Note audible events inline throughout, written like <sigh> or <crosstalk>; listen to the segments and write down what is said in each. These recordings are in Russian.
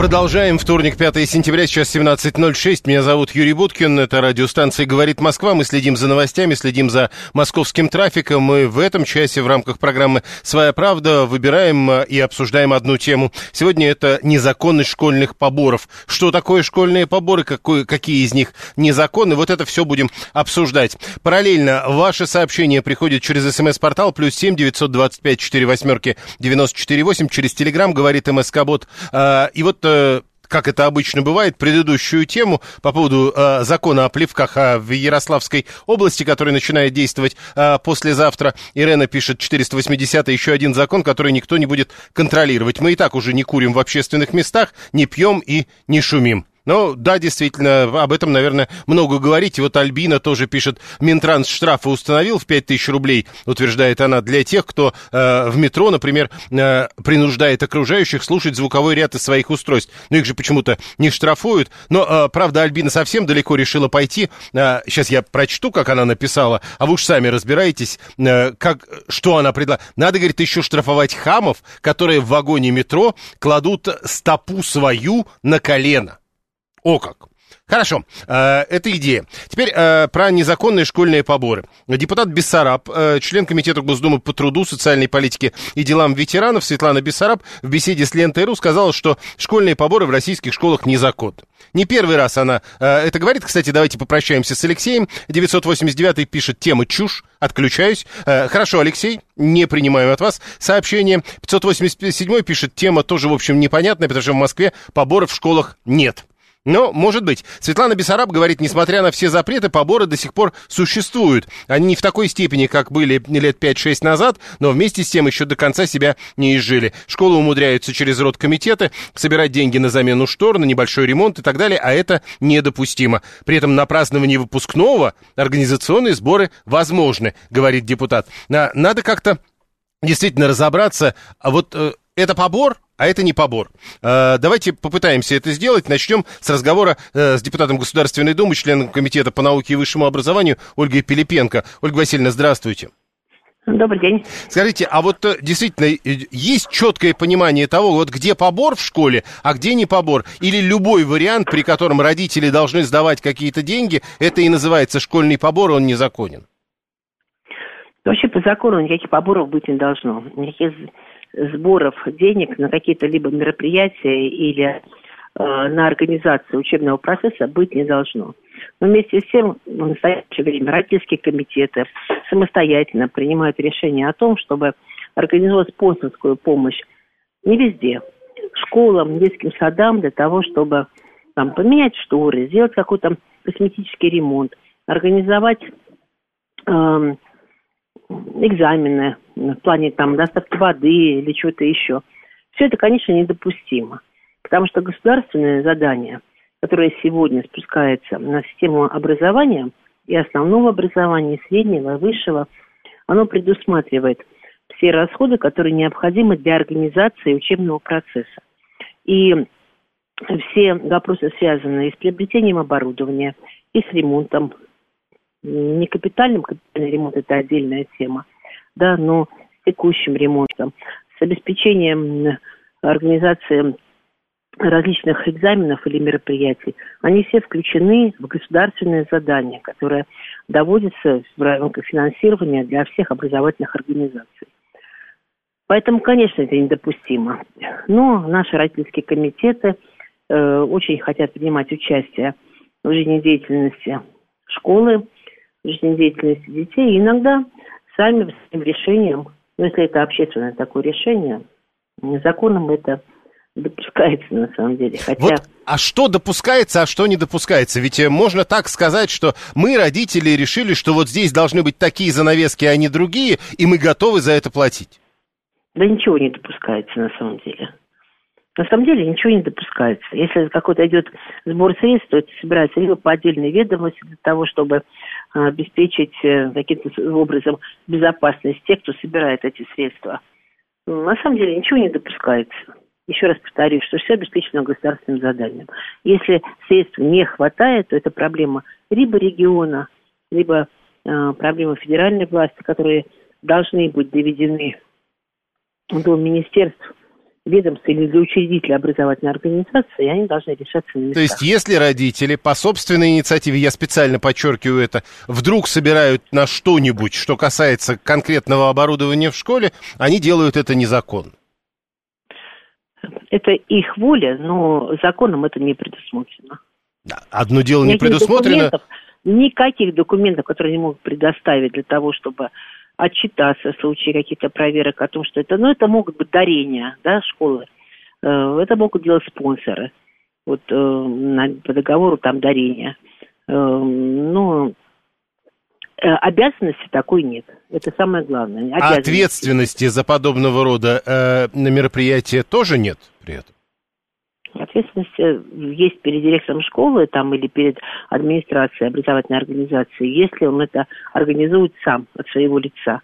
Продолжаем. Вторник, 5 сентября, сейчас 17.06. Меня зовут Юрий Буткин. Это радиостанция «Говорит Москва». Мы следим за новостями, следим за московским трафиком. Мы в этом часе в рамках программы «Своя правда» выбираем э, и обсуждаем одну тему. Сегодня это незаконность школьных поборов. Что такое школьные поборы, какой, какие из них незаконны? Вот это все будем обсуждать. Параллельно ваши сообщения приходят через смс-портал плюс семь девятьсот двадцать пять четыре восьмерки девяносто четыре восемь через телеграм говорит МСК-бот. А, И вот э, как это обычно бывает, предыдущую тему по поводу э, закона о плевках а, в Ярославской области, который начинает действовать э, послезавтра. Ирена пишет 480 еще один закон, который никто не будет контролировать. Мы и так уже не курим в общественных местах, не пьем и не шумим. Ну, да, действительно, об этом, наверное, много говорить. Вот Альбина тоже пишет, Минтранс штрафы установил в 5000 рублей, утверждает она, для тех, кто э, в метро, например, э, принуждает окружающих слушать звуковой ряд из своих устройств. Но их же почему-то не штрафуют. Но, э, правда, Альбина совсем далеко решила пойти. Э, сейчас я прочту, как она написала, а вы уж сами разбираетесь, э, как, что она предлагает. Надо, говорит, еще штрафовать хамов, которые в вагоне метро кладут стопу свою на колено. О как! Хорошо, э, это идея. Теперь э, про незаконные школьные поборы. Депутат Бессараб, э, член Комитета Госдумы по труду, социальной политике и делам ветеранов Светлана Бессараб в беседе с Лентой.ру сказала, что школьные поборы в российских школах незаконны. Не первый раз она это говорит. Кстати, давайте попрощаемся с Алексеем. 989 пишет тема чушь. Отключаюсь. Хорошо, Алексей, не принимаю от вас сообщение. 587 пишет тема тоже, в общем, непонятная, потому что в Москве поборов в школах нет. Но, может быть. Светлана Бессараб говорит, несмотря на все запреты, поборы до сих пор существуют. Они не в такой степени, как были лет 5-6 назад, но вместе с тем еще до конца себя не изжили. Школы умудряются через родкомитеты собирать деньги на замену штор, на небольшой ремонт и так далее, а это недопустимо. При этом на праздновании выпускного организационные сборы возможны, говорит депутат. На- Надо как-то действительно разобраться, а вот э, это побор, а это не побор. Э, давайте попытаемся это сделать. Начнем с разговора э, с депутатом Государственной Думы, членом Комитета по науке и высшему образованию Ольгой Пилипенко. Ольга Васильевна, здравствуйте. Добрый день. Скажите, а вот э, действительно э, есть четкое понимание того, вот где побор в школе, а где не побор? Или любой вариант, при котором родители должны сдавать какие-то деньги, это и называется школьный побор, он незаконен? Вообще по закону никаких поборов быть не должно. Никаких сборов денег на какие-то либо мероприятия или э, на организацию учебного процесса быть не должно. Но вместе с тем в настоящее время родительские комитеты самостоятельно принимают решение о том, чтобы организовать спонсорскую помощь не везде, школам, детским садам для того, чтобы там, поменять шторы, сделать какой-то косметический ремонт, организовать эм, экзамены в плане там доставки воды или чего-то еще. Все это, конечно, недопустимо. Потому что государственное задание, которое сегодня спускается на систему образования, и основного образования, и среднего, и высшего, оно предусматривает все расходы, которые необходимы для организации учебного процесса. И все вопросы, связанные с приобретением оборудования и с ремонтом, не капитальным, капитальный ремонт это отдельная тема, да, но с текущим ремонтом, с обеспечением организации различных экзаменов или мероприятий, они все включены в государственное задание, которое доводится в рамках финансирования для всех образовательных организаций. Поэтому, конечно, это недопустимо. Но наши родительские комитеты э, очень хотят принимать участие в жизнедеятельности школы, в жизнедеятельности детей. И иногда сами своим решением, ну, если это общественное такое решение, законом это допускается на самом деле. Хотя Вот, а что допускается, а что не допускается? Ведь можно так сказать, что мы, родители, решили, что вот здесь должны быть такие занавески, а не другие, и мы готовы за это платить. Да ничего не допускается на самом деле. На самом деле ничего не допускается. Если какой-то идет сбор средств, то это собирается либо по отдельной ведомости для того, чтобы обеспечить э, каким-то образом безопасность тех, кто собирает эти средства. На самом деле ничего не допускается. Еще раз повторюсь, что все обеспечено государственным заданием. Если средств не хватает, то это проблема либо региона, либо э, проблема федеральной власти, которые должны быть доведены до министерств ведомств или для учредителя образовательной организации, они должны решаться на местах. То есть, если родители по собственной инициативе, я специально подчеркиваю это, вдруг собирают на что-нибудь, что касается конкретного оборудования в школе, они делают это незаконно. Это их воля, но законом это не предусмотрено. Одно дело не предусмотрено. Документов, никаких документов, которые они могут предоставить для того, чтобы отчитаться в случае каких-то проверок о том, что это, ну, это могут быть дарения, да, школы. Э, это могут делать спонсоры. Вот э, по договору там дарения. Э, ну, обязанности такой нет. Это самое главное. А ответственности за подобного рода на мероприятия тоже нет при этом? Ответственность есть перед директором школы там, или перед администрацией образовательной организации, если он это организует сам от своего лица.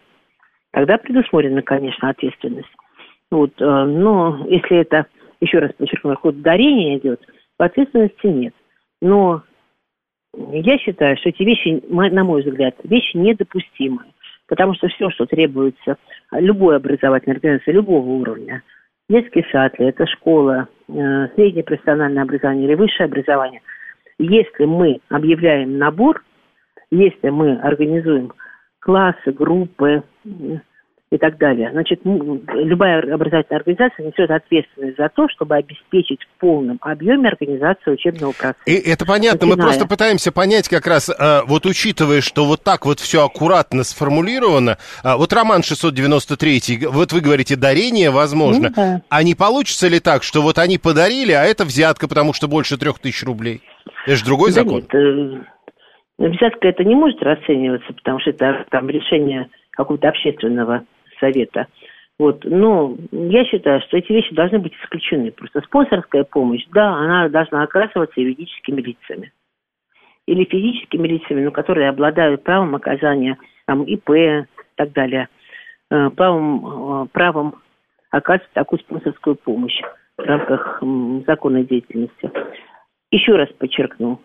Тогда предусмотрена, конечно, ответственность. Вот, э, но если это, еще раз подчеркну, ход дарения идет, ответственности нет. Но я считаю, что эти вещи, на мой взгляд, вещи недопустимые. Потому что все, что требуется любой образовательной организации, любого уровня – детский сад ли, это школа, э, среднее профессиональное образование или высшее образование, если мы объявляем набор, если мы организуем классы, группы, и так далее. Значит, любая образовательная организация несет ответственность за то, чтобы обеспечить в полном объеме организацию учебного процесса. И это понятно, Начиная. мы просто пытаемся понять как раз, э, вот учитывая, что вот так вот все аккуратно сформулировано, э, вот роман 693, вот вы говорите, дарение возможно, ну, да. а не получится ли так, что вот они подарили, а это взятка, потому что больше трех тысяч рублей? Это же другой да закон. Нет, э, взятка это не может расцениваться, потому что это там решение какого-то общественного совета. Вот. Но я считаю, что эти вещи должны быть исключены. Просто спонсорская помощь, да, она должна оказываться юридическими лицами. Или физическими лицами, но которые обладают правом оказания там, ИП и так далее, э, правом, э, правом оказывать такую спонсорскую помощь в рамках законной деятельности. Еще раз подчеркну,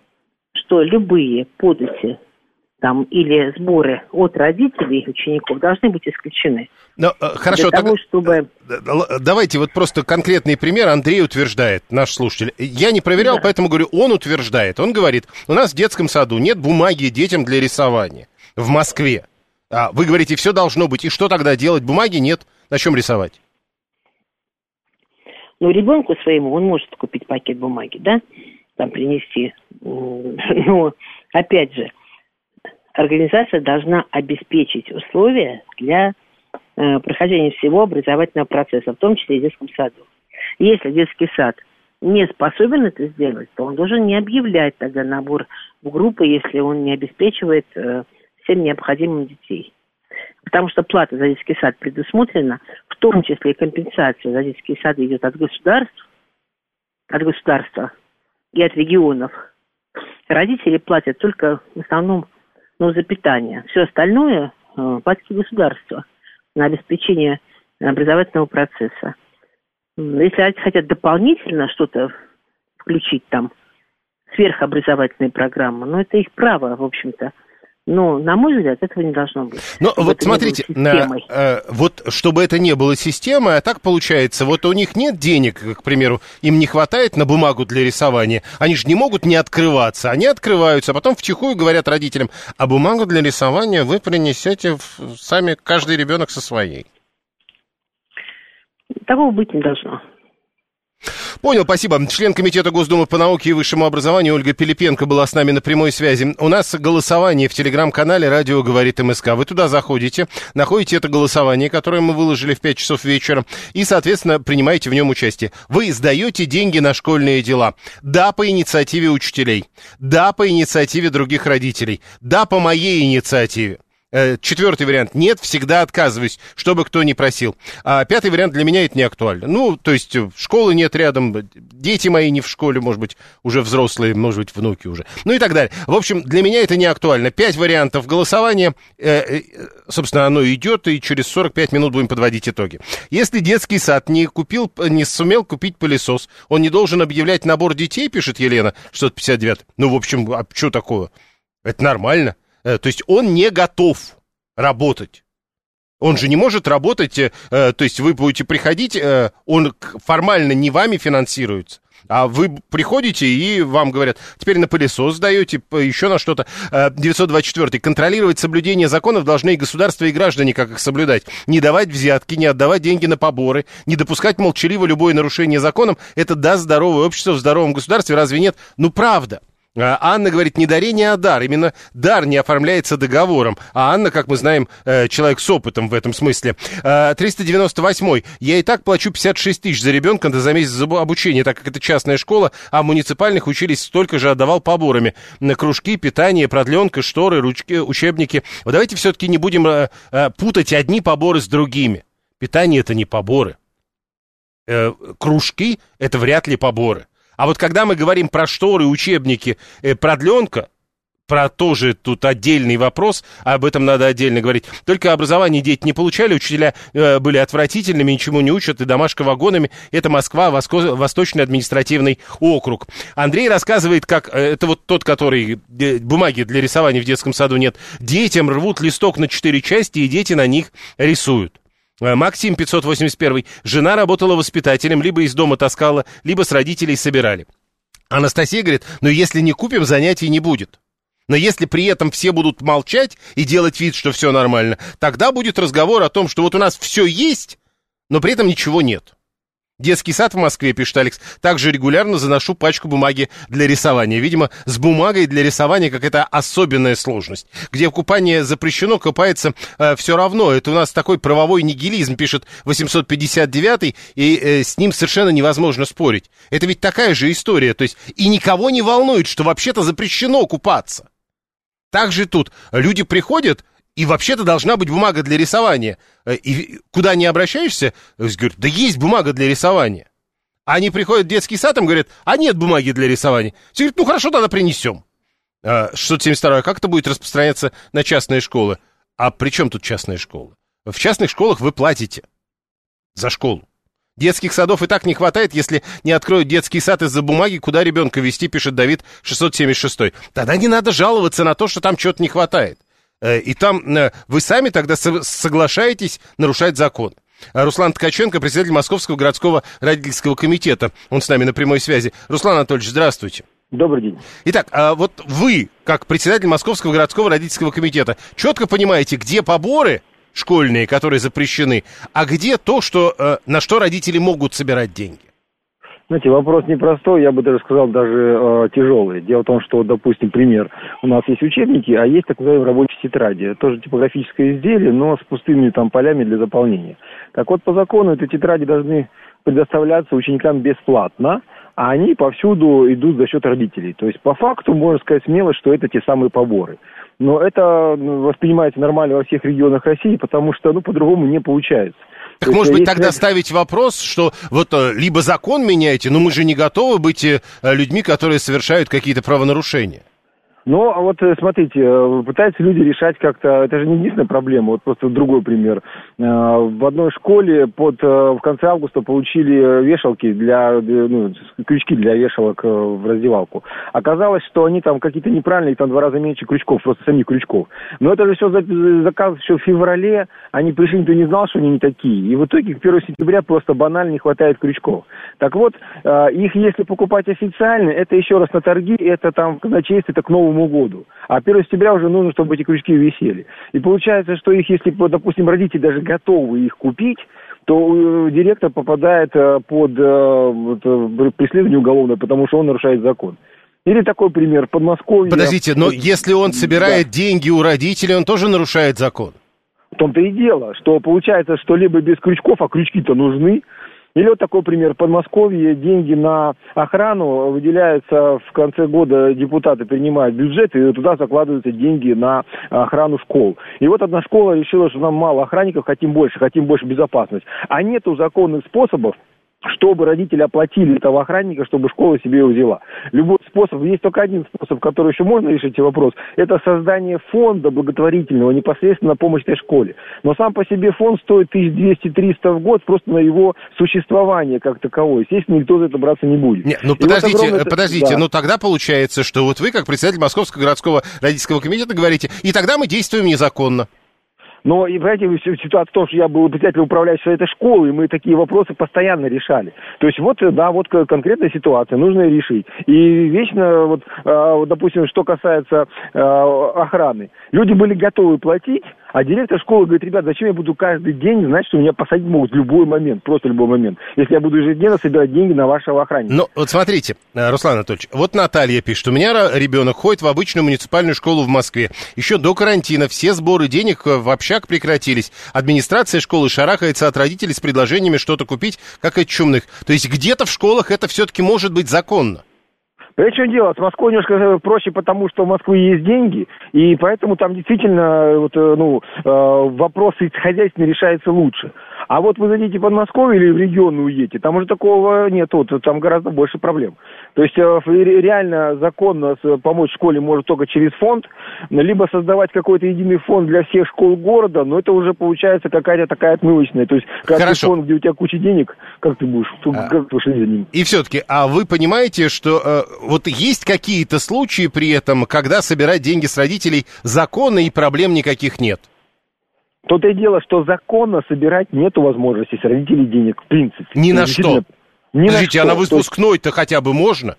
что любые подати там, или сборы от родителей учеников должны быть исключены. Но, э, хорошо, для того, чтобы... давайте вот просто конкретный пример. Андрей утверждает, наш слушатель. Я не проверял, да. поэтому говорю, он утверждает. Он говорит, у нас в детском саду нет бумаги детям для рисования в Москве. А вы говорите, все должно быть. И что тогда делать? Бумаги нет. На чем рисовать? Ну, ребенку своему он может купить пакет бумаги, да, там принести. <laughs> Но, опять же, организация должна обеспечить условия для э, прохождения всего образовательного процесса, в том числе и детском саду. Если детский сад не способен это сделать, то он должен не объявлять тогда набор в группы, если он не обеспечивает э, всем необходимым детей. Потому что плата за детский сад предусмотрена, в том числе и компенсация за детские сады идет от государств, от государства и от регионов. Родители платят только в основном ну, за питание. Все остальное э, платит государство на обеспечение образовательного процесса. Если они хотят дополнительно что-то включить там, сверхобразовательные программы, ну, это их право, в общем-то. Но, на мой взгляд, этого не должно быть. Но вот смотрите, на, э, вот чтобы это не было системой, а так получается, вот у них нет денег, к примеру, им не хватает на бумагу для рисования, они же не могут не открываться, они открываются, а потом втихую говорят родителям, а бумагу для рисования вы принесете в, сами, каждый ребенок со своей. Такого быть не должно. Понял, спасибо. Член Комитета Госдумы по науке и высшему образованию Ольга Пилипенко была с нами на прямой связи. У нас голосование в телеграм-канале «Радио говорит МСК». Вы туда заходите, находите это голосование, которое мы выложили в 5 часов вечера, и, соответственно, принимаете в нем участие. Вы сдаете деньги на школьные дела. Да, по инициативе учителей. Да, по инициативе других родителей. Да, по моей инициативе. Э, четвертый вариант. Нет, всегда отказываюсь, чтобы кто ни просил. А пятый вариант для меня это не актуально. Ну, то есть э, школы нет рядом, дети мои не в школе, может быть, уже взрослые, может быть, внуки уже. Ну и так далее. В общем, для меня это не актуально. Пять вариантов голосования. Э, собственно, оно идет, и через 45 минут будем подводить итоги. Если детский сад не купил, не сумел купить пылесос, он не должен объявлять набор детей, пишет Елена, 659. Ну, в общем, а что такого? Это нормально. Э, то есть он не готов работать. Он же не может работать, э, то есть вы будете приходить, э, он формально не вами финансируется. А вы приходите и вам говорят, теперь на пылесос сдаете, еще на что-то. 924. Контролировать соблюдение законов должны и государство, и граждане, как их соблюдать. Не давать взятки, не отдавать деньги на поборы, не допускать молчаливо любое нарушение законом. Это даст здоровое общество в здоровом государстве. Разве нет? Ну, правда. А Анна говорит, не дарение, а дар. Именно дар не оформляется договором. А Анна, как мы знаем, э, человек с опытом в этом смысле. 398. Э, Я и так плачу 56 тысяч за ребенка за месяц обучения, так как это частная школа, а муниципальных учились столько же отдавал поборами. На кружки, питание, продленка, шторы, ручки, учебники. Вот давайте все-таки не будем э, путать одни поборы с другими. Питание это не поборы. Кружки это вряд ли поборы. А вот когда мы говорим про шторы, учебники, э, продленка, про тоже тут отдельный вопрос, об этом надо отдельно говорить. Только образование дети не получали, учителя э, были отвратительными, ничему не учат, и домашка вагонами. Это Москва, Воско... Восточный административный округ. Андрей рассказывает, как, э, это вот тот, который, э, бумаги для рисования в детском саду нет, детям рвут листок на четыре части, и дети на них рисуют. Э, Максим 581. Жена работала воспитателем, либо из дома таскала, либо с родителей собирали. Анастасия говорит, ну если не купим, занятий не будет. Но если при этом все будут молчать и делать вид, что все нормально, тогда будет разговор о том, что вот у нас все есть, но при этом ничего нет. Детский сад в Москве, пишет Алекс, также регулярно заношу пачку бумаги для рисования. Видимо, с бумагой для рисования какая-то особенная сложность. Где купание запрещено, купается э, все равно. Это у нас такой правовой нигилизм, пишет 859 и э, с ним совершенно невозможно спорить. Это ведь такая же история. То есть и никого не волнует, что вообще-то запрещено купаться. Так же тут люди приходят, и вообще-то должна быть бумага для рисования. Э, и куда не обращаешься, говорят, да есть бумага для рисования. Они приходят в детский сад, им говорят, а нет бумаги для рисования. Все говорят, ну хорошо, тогда принесем. 672 а, как это будет распространяться на частные школы? А при чем тут частные школы? В частных школах вы платите за школу. Детских садов и так не хватает, если не откроют детский сад из-за бумаги, куда ребенка вести, пишет Давид 676. Тогда не надо жаловаться на то, что там чего-то не хватает. Э, и там э, вы сами тогда соглашаетесь нарушать закон. А Руслан Ткаченко, председатель Московского городского родительского комитета. Он с нами на прямой связи. Руслан Анатольевич, здравствуйте. Добрый день. Итак, а вот вы, как председатель Московского городского родительского комитета, четко понимаете, где поборы школьные, которые запрещены, а где то, что, э, на что родители могут собирать деньги? Знаете, вопрос непростой, я бы даже сказал, даже э, тяжелый. Дело в том, что, допустим, пример, у нас есть учебники, а есть так называемые рабочие тетради. Тоже типографическое изделие, но с пустыми там полями для заполнения. Так вот, по закону эти тетради должны предоставляться ученикам бесплатно, а они повсюду идут за счет родителей. То есть, по факту, можно сказать смело, что это те самые поборы. Но это ну, воспринимается нормально во всех регионах России, потому что, ну, по-другому не получается. Так может быть тогда ставить вопрос, что вот э, либо закон меняете, но мы же не готовы быть э, людьми, которые совершают какие-то правонарушения. Но вот э, смотрите, э, пытаются люди решать как-то, это же не единственная проблема, вот просто другой пример. Э, в одной школе под, в конце августа получили вешалки для, ну, крючки для вешалок в раздевалку. Оказалось, что они там какие-то неправильные, там два раза меньше крючков, просто самих крючков. Но это же все заказ еще в феврале, они пришли, никто не знал, что они не такие. И в итоге к 1 сентября просто банально не хватает крючков. Так вот, их если покупать официально, это еще раз на торги, это там в казначействе, это к новому Новому году. А 1 сентября уже нужно, чтобы эти крючки висели. И получается, что их, если, допустим, родители даже готовы их купить, то директор попадает под преследование уголовное, потому что он нарушает закон. Или такой пример, Подмосковье. Подождите, но если он собирает да. деньги у родителей, он тоже нарушает закон? В том-то и дело, что получается, что либо без крючков, а крючки-то нужны, или вот такой пример. В Подмосковье деньги на охрану выделяются в конце года, депутаты принимают бюджет, и туда закладываются деньги на охрану школ. И вот одна школа решила, что нам мало охранников, хотим больше, хотим больше безопасности. А нету законных способов чтобы родители оплатили этого охранника, чтобы школа себе его взяла. Любой способ, есть только один способ, который еще можно решить вопрос, это создание фонда благотворительного непосредственно на помощь этой школе. Но сам по себе фонд стоит 1200-300 в год просто на его существование как таковое. Естественно, никто за это браться не будет. Нет, ну подождите, вот огромное... подождите, да. ну тогда получается, что вот вы, как председатель Московского городского родительского комитета, говорите, и тогда мы действуем незаконно. Но, и, понимаете, ситуация в том, что я был председателем управляющей этой школы, и мы такие вопросы постоянно решали. То есть вот, да, вот конкретная ситуация, нужно решить. И вечно, вот, а, допустим, что касается а, охраны, люди были готовы платить, а директор школы говорит, ребят, зачем я буду каждый день знать, что меня посадить могут в любой момент, просто любой момент, если я буду ежедневно собирать деньги на вашего охранника. Ну, вот смотрите, э, Руслан Анатольевич, вот Наталья пишет, у меня ребенок ходит в обычную муниципальную школу в Москве. Еще до карантина все сборы денег в общак прекратились. Администрация школы шарахается от родителей с предложениями что-то купить, как от чумных. То есть где-то в школах это все-таки может быть законно. Понимаете, что дело? С Москвой немножко э, проще, потому что в Москве есть деньги, и поэтому там действительно э, вот, э, ну, вопросы хозяйственные решаются лучше. А вот вы зайдите в Подмосковье или в регион уедете, там уже такого нет, вот, там гораздо больше проблем. То есть реально законно помочь школе может только через фонд, либо создавать какой-то единый фонд для всех школ города, но это уже получается какая-то такая отмывочная. То есть как фонд, где у тебя куча денег, как ты будешь? А, как ты за ним? И все-таки, а вы понимаете, что вот есть какие-то случаи при этом, когда собирать деньги с родителей законно и проблем никаких нет? То-то и дело, что законно собирать нет возможности с родителей денег, в принципе. Ни на что? Ни Подождите, на что. а на выпускной-то хотя бы можно?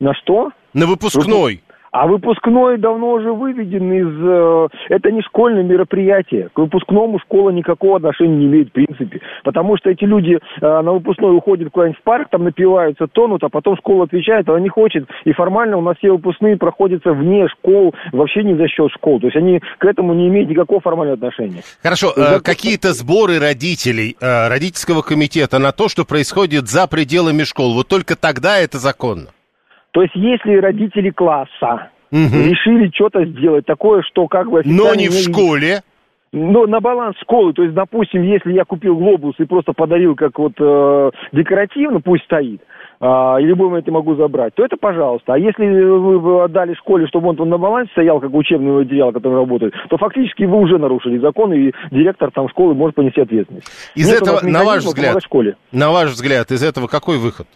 На что? На выпускной. А выпускной давно уже выведен из... Э, это не школьное мероприятие. К выпускному школа никакого отношения не имеет в принципе. Потому что эти люди э, на выпускной уходят куда-нибудь в парк, там напиваются, тонут, а потом школа отвечает, она не хочет. И формально у нас все выпускные проходятся вне школ, вообще не за счет школ. То есть они к этому не имеют никакого формального отношения. Хорошо, э, какие-то сборы родителей, родительского комитета на то, что происходит за пределами школ, вот только тогда это законно? То есть, если родители класса угу. решили что-то сделать такое, что как бы... Но не в школе. Но на баланс школы, то есть, допустим, если я купил глобус и просто подарил как вот э, декоративно, пусть стоит, э, и любой момент я могу забрать, то это пожалуйста. А если вы отдали школе, чтобы он там на балансе стоял, как учебный материал, который работает, то фактически вы уже нарушили закон, и директор там школы может понести ответственность. Из Нет этого, на ваш взгляд, школе. на ваш взгляд, из этого какой выход?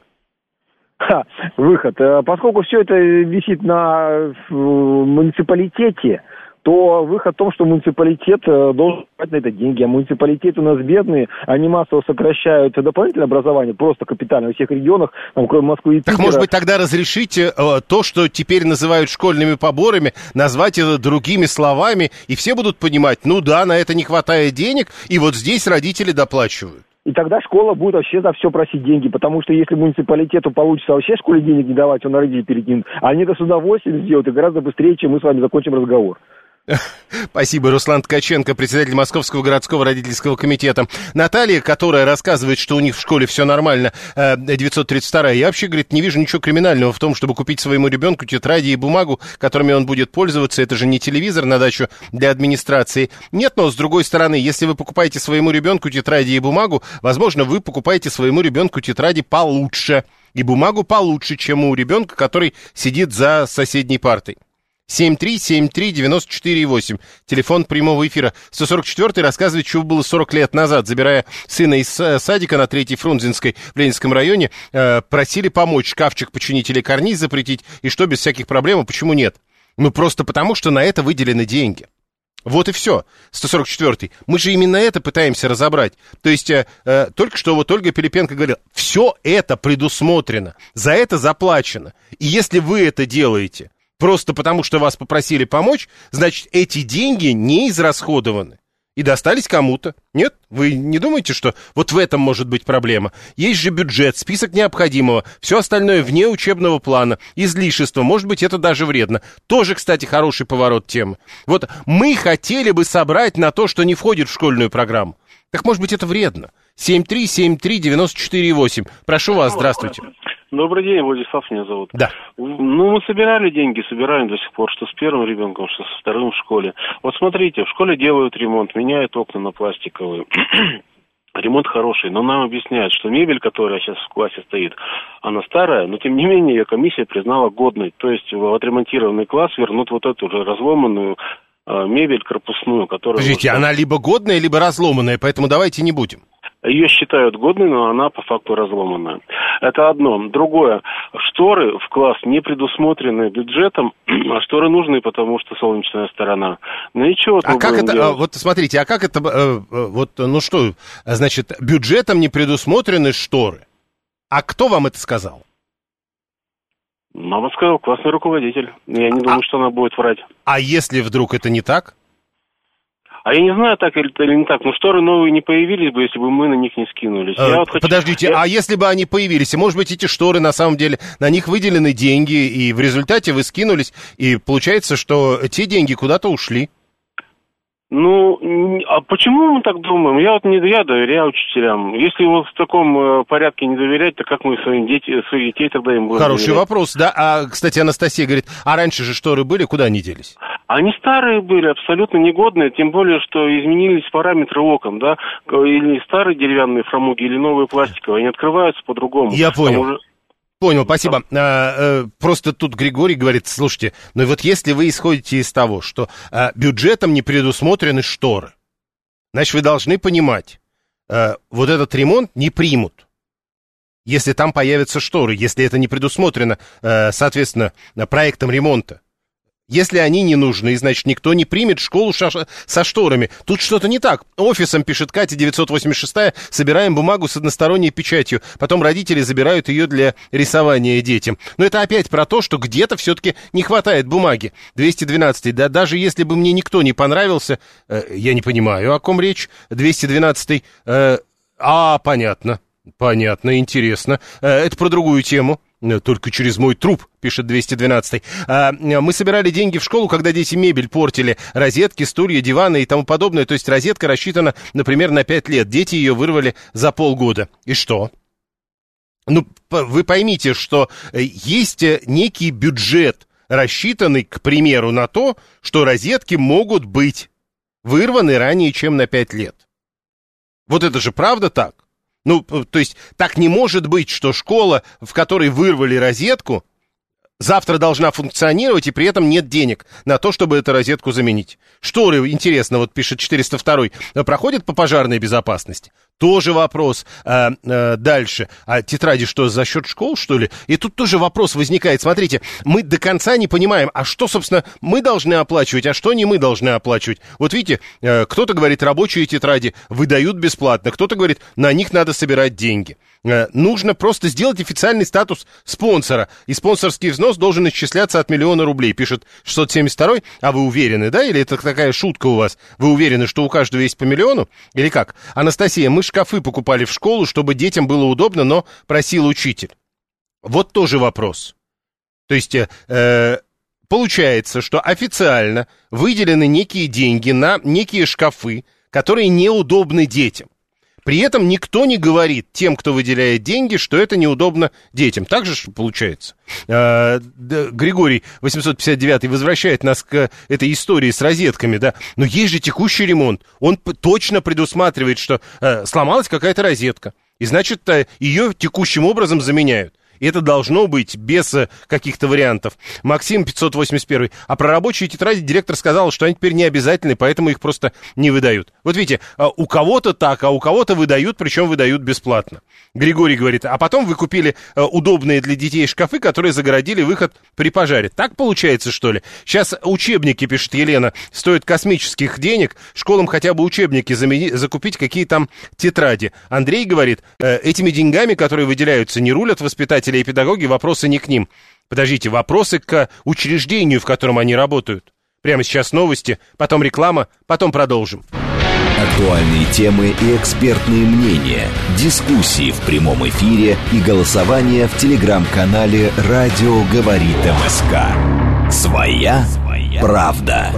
Ха, выход. Э, поскольку все это висит на э, муниципалитете, то выход в том, что муниципалитет э, должен брать на это деньги. А муниципалитеты у нас бедные, они массово сокращают дополнительное образование, просто капитально во всех регионах, там, кроме Москвы и Питера. Так, может быть, тогда разрешите э, то, что теперь называют школьными поборами, назвать это другими словами, и все будут понимать, ну да, на это не хватает денег, и вот здесь родители доплачивают. И тогда школа будет вообще за все просить деньги, потому что если муниципалитету получится вообще школе денег не давать, он родителей перекинет, они это с удовольствием сделают и гораздо быстрее, чем мы с вами закончим разговор. <laughs> Спасибо, Руслан Ткаченко, председатель Московского городского родительского комитета. Наталья, которая рассказывает, что у них в школе все нормально, 932 э, я вообще, говорит, не вижу ничего криминального в том, чтобы купить своему ребенку тетради и бумагу, которыми он будет пользоваться. Это же не телевизор на дачу для администрации. Нет, но с другой стороны, если вы покупаете своему ребенку тетради и бумагу, возможно, вы покупаете своему ребенку тетради получше и бумагу получше, чем у ребенка, который сидит за соседней партой. 7373948. Телефон прямого эфира. 144 рассказывает, что было 40 лет назад. Забирая сына из садика на Третьей Фрунзенской в Ленинском районе, э, просили помочь шкафчик починить или карниз запретить. И что, без всяких проблем, а почему нет? Ну, просто потому, что на это выделены деньги. Вот и все. 144-й. Мы же именно это пытаемся разобрать. То есть, э, э, только что вот Ольга Пилипенко говорила, все это предусмотрено, за это заплачено. И если вы это делаете, просто потому что вас попросили помочь, значит, эти деньги не израсходованы. и достались кому-то. Нет? Вы не думаете, что вот в этом может быть проблема? Есть же бюджет, список необходимого, все остальное вне учебного плана, излишество, может быть, это даже вредно. Тоже, кстати, хороший поворот темы. Вот мы хотели бы собрать на то, что не входит в школьную программу. Так, может быть, это вредно. 7373948. Прошу вас, здравствуйте. Добрый день, Владислав меня зовут. Да. Ну, мы собирали деньги, собираем до сих пор, что с первым ребенком, что со вторым в школе. Вот смотрите, в школе делают ремонт, меняют окна на пластиковые. <clears throat> Ремонт хороший, но нам объясняют, что мебель, которая сейчас в классе стоит, она старая, но тем не менее ее комиссия признала годной. То есть в отремонтированный класс вернут вот эту уже разломанную э, мебель корпусную, которая... Подождите, уже- она либо годная, либо разломанная, поэтому давайте не будем. Ее считают годной, но она по факту разломанная. Это одно. Другое. Шторы в класс не предусмотрены бюджетом, <clears throat> а шторы нужны, потому что солнечная сторона. Ну и чего А как это, а, делать? вот смотрите, а как это, э, э, вот, ну что, значит, бюджетом не предусмотрены шторы? А кто вам это сказал? Мама сказала, классный руководитель. Я не думаю, что она будет врать. А если вдруг это не так? А я не знаю, так или, или не так, но шторы новые не появились бы, если бы мы на них не скинулись. Э, Я вот хочу- Подождите, я- а если бы они появились, и, может быть, эти шторы, на самом деле, на них выделены деньги, и в результате вы скинулись, и получается, что те деньги куда-то ушли? Ну, а почему мы так думаем? Я вот не я доверяю учителям. Если вот в таком э, порядке не доверять, то как мы своим дети, своих детей тогда им будем Хороший доверять? вопрос, да. А, кстати, Анастасия говорит, а раньше же шторы были, куда они делись? Они старые были, абсолютно негодные, тем более, что изменились параметры окон, да, или старые деревянные фрамуги, или новые пластиковые, они открываются по-другому. Я понял. уже- Понял, спасибо. А, э, просто тут Григорий говорит, слушайте, ну вот если вы исходите из того, что а, бюджетом не предусмотрены шторы, значит, вы должны понимать, э, вот этот ремонт не примут, если там появятся шторы, если это не предусмотрено, э, соответственно, проектом ремонта. Если они не нужны, значит, никто не примет школу ша- со шторами. Тут что-то не так. Офисом, пишет Катя 986, собираем бумагу с односторонней печатью. Потом родители забирают ее для рисования детям. Но это опять про то, что где-то все-таки не хватает бумаги. 212. Да даже если бы мне никто не понравился, э, я не понимаю, о ком речь. 212. Э, а, понятно. Понятно, интересно. Э, это про другую тему. Э, Только через мой труп, пишет 212 а, э, Мы собирали деньги в школу, когда дети мебель портили, розетки, стулья, диваны и тому подобное. То есть розетка рассчитана, например, на 5 лет. Дети ее вырвали за полгода. И что? Ну, вы поймите, что э, есть некий бюджет, рассчитанный, к примеру, на то, что розетки могут быть вырваны ранее, чем на 5 лет. Вот это же правда так? Ну, то есть так не может быть, что школа, в которой вырвали розетку, завтра должна функционировать, и при этом нет денег на то, чтобы эту розетку заменить. Шторы, интересно, вот пишет 402, э, проходят по пожарной безопасности? Тоже вопрос. А, а, дальше. А тетради что, за счет школ, что ли? И тут тоже вопрос возникает. Смотрите, мы до конца не понимаем, а что, собственно, мы должны оплачивать, а что не мы должны оплачивать. Вот видите, э, кто-то говорит, рабочие тетради выдают бесплатно, кто-то говорит, на них надо собирать деньги. Нужно просто сделать официальный статус спонсора. И спонсорский взнос должен исчисляться от миллиона рублей, пишет 672 А вы уверены, да? Или это такая шутка у вас? Вы уверены, что у каждого есть по миллиону? Или как? Анастасия, мы шкафы покупали в школу, чтобы детям было удобно, но просил учитель. Вот тоже вопрос. То есть... э, э, Получается, что официально выделены некие деньги на некие шкафы, которые неудобны детям. При этом никто не говорит тем, кто выделяет деньги, что это неудобно детям. Так же получается. А, Григорий 859 возвращает нас к этой истории с розетками, да. Но есть же текущий ремонт. Он точно предусматривает, что э, сломалась какая-то розетка. И значит, э, ее текущим образом заменяют. И это должно быть без э, каких-то вариантов. Максим 581. А про рабочие тетради директор сказал, что они теперь не обязательны, поэтому их просто не выдают. Вот видите, а у кого-то так, а у кого-то выдают, причем выдают бесплатно. Григорий говорит, а потом вы купили э, удобные для детей шкафы, которые загородили выход при пожаре. Так получается, что ли? Сейчас учебники, пишет Елена, стоят космических денег. Школам хотя бы учебники замени- закупить, какие там тетради. Андрей говорит, э, этими деньгами, которые выделяются, не рулят воспитатели и педагоги, вопросы не к ним. Подождите, вопросы к учреждению, в котором они работают. Прямо сейчас новости, потом реклама, потом продолжим. Актуальные темы и экспертные мнения, дискуссии в прямом эфире и голосование в телеграм-канале «Радио говорит МСК». Своя, правда.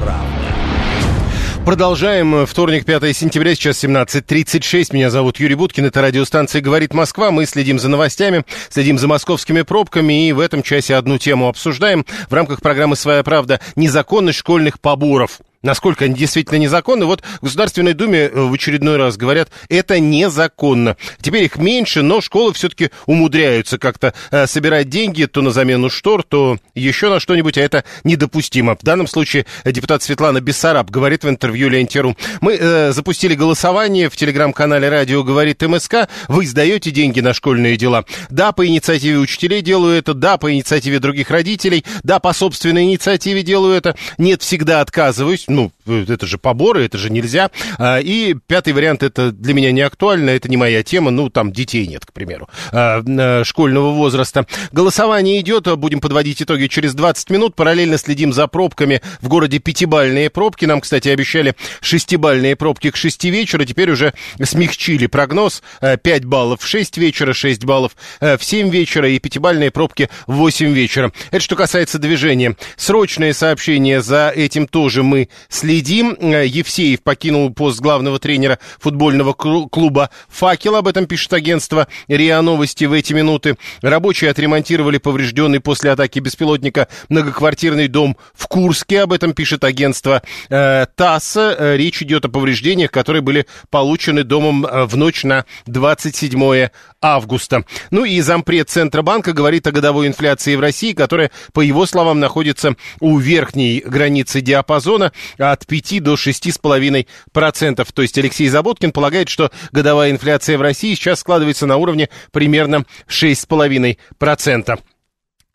Продолжаем. Вторник, 5 сентября, сейчас 17.36. Меня зовут Юрий Буткин. Это радиостанция «Говорит Москва». Мы следим за новостями, следим за московскими пробками и в этом часе одну тему обсуждаем в рамках программы «Своя правда» незаконность школьных поборов насколько они действительно незаконны. Вот в Государственной Думе э, в очередной раз говорят, это незаконно. Теперь их меньше, но школы все-таки умудряются как-то э, собирать деньги то на замену штор, то еще на что-нибудь, а это недопустимо. В данном случае депутат Светлана Бессараб говорит в интервью Лентеру. Мы э, запустили голосование в телеграм-канале «Радио говорит МСК». Вы сдаете деньги на школьные дела? Да, по инициативе учителей делаю это, да, по инициативе других родителей, да, по собственной инициативе делаю это. Нет, всегда отказываюсь ну, это же поборы, это же нельзя. А, и пятый вариант, это для меня не актуально, это не моя тема, ну, там детей нет, к примеру, а, а, школьного возраста. Голосование идет, будем подводить итоги через 20 минут, параллельно следим за пробками в городе пятибальные пробки, нам, кстати, обещали шестибальные пробки к 6 вечера, теперь уже смягчили прогноз, 5 баллов в 6 вечера, 6 баллов в 7 вечера и пятибальные пробки в 8 вечера. Это что касается движения. Срочное сообщение за этим тоже мы следим. Э, Евсеев покинул пост главного тренера футбольного клуба «Факел». Об этом пишет агентство РИА Новости в эти минуты. Рабочие отремонтировали поврежденный после атаки беспилотника многоквартирный дом в Курске. Об этом пишет агентство э, ТАСС. Э, речь идет о повреждениях, которые были получены домом в ночь на 27 августа. Ну и зампред Центробанка говорит о годовой инфляции в России, которая, по его словам, находится у верхней границы диапазона от 5 до 6,5%. То есть Алексей Заботкин полагает, что годовая инфляция в России сейчас складывается на уровне примерно 6,5%.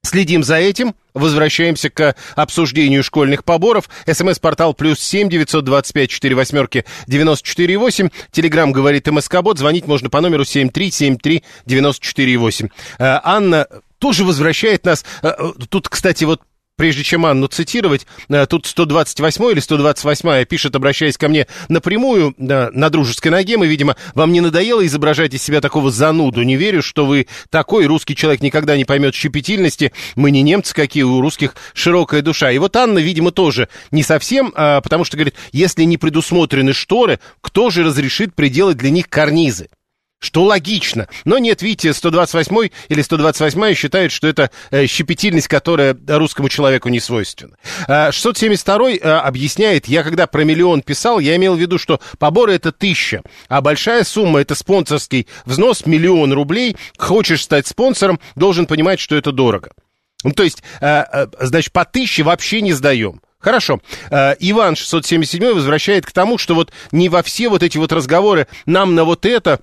Следим за этим. Возвращаемся к обсуждению школьных поборов. СМС-портал плюс семь девятьсот двадцать пять четыре восьмерки девяносто четыре восемь. Телеграмм говорит МСК-бот. Звонить можно по номеру семь три семь три девяносто четыре восемь. Э, Анна тоже возвращает нас. Э, э, тут, кстати, вот прежде чем Анну цитировать, э, тут 128 или 128 пишет, обращаясь ко мне напрямую, на дружеской ноге, мы, видимо, вам не надоело изображать из себя такого зануду, не верю, что вы такой, русский человек никогда не поймет щепетильности, мы не немцы какие, у русских широкая душа. И вот Анна, видимо, тоже не совсем, а, потому что, говорит, если не предусмотрены шторы, кто же разрешит приделать для них карнизы? Что логично. Но нет, видите, 128 или 128 считает, что это э, щепетильность, которая русскому человеку не свойственна. 672 э, объясняет, я когда про миллион писал, я имел в виду, что поборы это тысяча, а большая сумма это спонсорский взнос, миллион рублей. Хочешь стать спонсором, должен понимать, что это дорого. Ну, то есть, э, значит, по тысяче вообще не сдаем. Хорошо. Иван 677 возвращает к тому, что вот не во все вот эти вот разговоры нам на вот это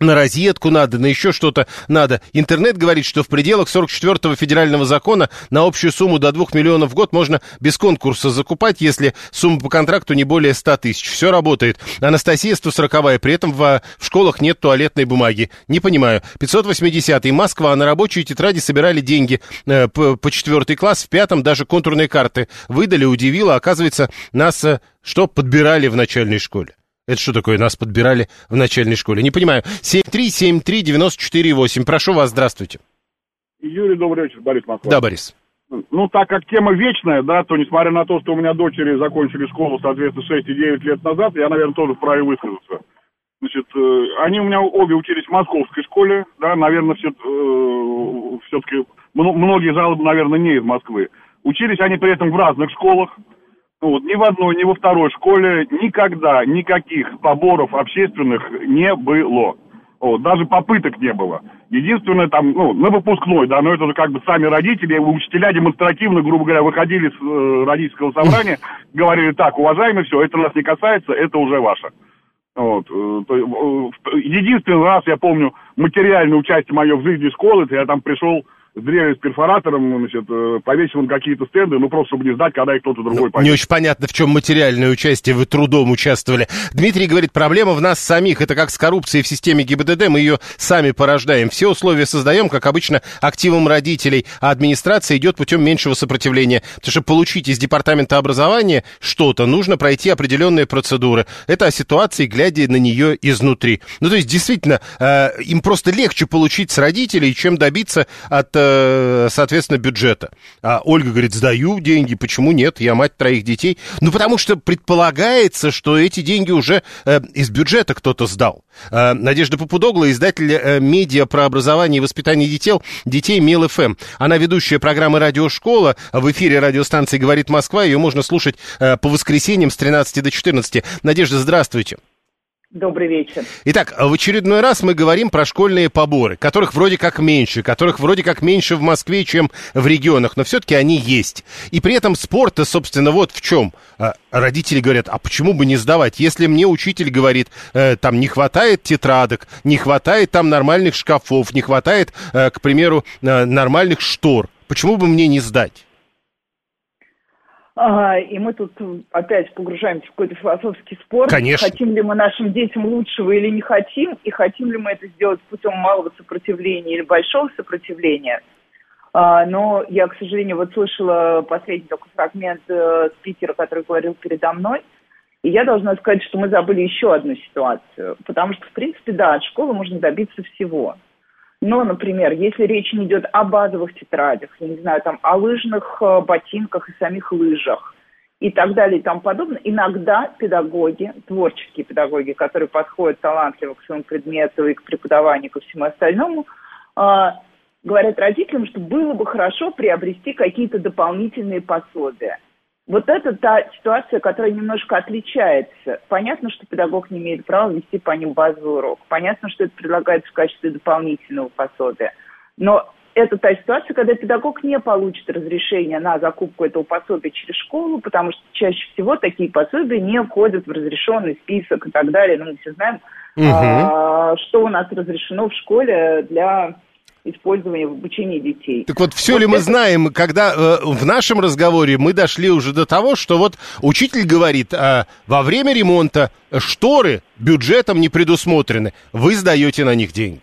на розетку надо, на еще что-то надо. Интернет говорит, что в пределах 44-го федерального закона на общую сумму до 2 миллионов в год можно без конкурса закупать, если сумма по контракту не более 100 тысяч. Все работает. Анастасия 140 при этом в, в школах нет туалетной бумаги. Не понимаю. 580-й Москва, на рабочие тетради собирали деньги э, по, по четвертый класс, в пятом даже контурные карты выдали, удивило. Оказывается, нас э, что подбирали в начальной школе? Это что такое? Нас подбирали в начальной школе. Не понимаю. 7373948. Прошу вас, здравствуйте. Юрий, добрый вечер. Борис Москва. Да, Борис. Ну, так как тема вечная, да, то несмотря на то, что у меня дочери закончили школу, соответственно, 6 и 9 лет назад, я, наверное, тоже вправе высказаться. Значит, э, они у меня обе учились в московской школе, да, наверное, все, э, все-таки многие жалобы, наверное, не из Москвы. Учились они при этом в разных школах, ну, вот, ни в одной, ни во второй школе никогда никаких поборов общественных не было. Вот, даже попыток не было. Единственное, там, ну, на выпускной, да, но это же как бы сами родители, учителя демонстративно, грубо говоря, выходили с э, родительского собрания, <laughs> говорили так, уважаемые, все, это нас не касается, это уже ваше. Вот, э, единственный раз, я помню, материальное участие мое в жизни школы, это я там пришел с с перфоратором, значит, э, повесил он какие-то стенды, ну, просто чтобы не знать, когда их кто-то другой ну, повесит. Не очень понятно, в чем материальное участие, вы трудом участвовали. Дмитрий говорит, проблема в нас самих, это как с коррупцией в системе ГИБДД, мы ее сами порождаем. Все условия создаем, как обычно, активом родителей, а администрация идет путем меньшего сопротивления. Потому что получить из департамента образования что-то, нужно пройти определенные процедуры. Это о ситуации, глядя на нее изнутри. Ну, то есть, действительно, э, им просто легче получить с родителей, чем добиться от Э, соответственно, бюджета. А Ольга говорит, сдаю деньги, почему нет, я мать троих детей. Ну, потому что предполагается, что эти деньги уже э, из бюджета кто-то сдал. Э, Надежда Попудогла, издатель э, медиа про образование и воспитание детей, детей Мил ФМ. Она ведущая программы «Радиошкола». В эфире радиостанции «Говорит Москва». Ее можно слушать э, по воскресеньям с 13 до 14. Надежда, здравствуйте. Добрый вечер. Итак, в очередной раз мы говорим про школьные поборы, которых вроде как меньше, которых вроде как меньше в Москве, чем в регионах, но все-таки они есть. И при этом спорт, собственно, вот в чем. А, родители говорят, а почему бы не сдавать? Если мне учитель говорит, э, там не хватает тетрадок, не хватает там нормальных шкафов, не хватает, э, к примеру, э, нормальных штор, почему бы мне не сдать? А, и мы тут опять погружаемся в какой-то философский спор. Конечно. Хотим ли мы нашим детям лучшего или не хотим, и хотим ли мы это сделать путем малого сопротивления или большого сопротивления. А, но я, к сожалению, вот слышала последний только фрагмент э, спикера, который говорил передо мной, и я должна сказать, что мы забыли еще одну ситуацию. Потому что, в принципе, да, от школы можно добиться всего. Но, например, если речь не идет о базовых тетрадях, я не знаю, там, о лыжных э, ботинках и самих лыжах и так далее и тому подобное, иногда педагоги, творческие педагоги, которые подходят талантливо к своему предмету и к преподаванию, ко всему остальному, э, говорят родителям, что было бы хорошо приобрести какие-то дополнительные пособия. Вот это та ситуация, которая немножко отличается. Понятно, что педагог не имеет права вести по ним базовый урок. Понятно, что это предлагается в качестве дополнительного пособия. Но это та ситуация, когда педагог не получит разрешение на закупку этого пособия через школу, потому что чаще всего такие пособия не входят в разрешенный список и так далее. Ну, мы все знаем, угу. а, что у нас разрешено в школе для использования в обучении детей. Так вот, все вот ли это... мы знаем, когда э, в нашем разговоре мы дошли уже до того, что вот учитель говорит, э, во время ремонта шторы бюджетом не предусмотрены, вы сдаете на них деньги.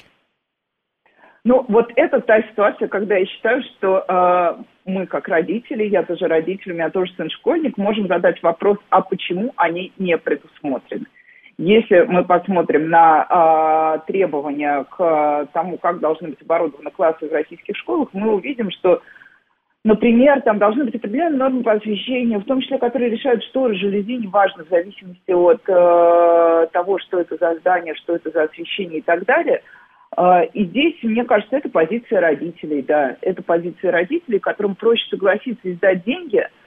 Ну, вот это та ситуация, когда я считаю, что э, мы, как родители, я тоже родитель, у меня тоже сын школьник, можем задать вопрос, а почему они не предусмотрены. Если мы посмотрим на э, требования к тому, как должны быть оборудованы классы в российских школах, мы увидим, что, например, там должны быть определенные нормы по освещению, в том числе, которые решают шторы, жалюзи, неважно, в зависимости от э, того, что это за здание, что это за освещение и так далее. Э, и здесь, мне кажется, это позиция родителей, да, это позиция родителей, которым проще согласиться и сдать деньги –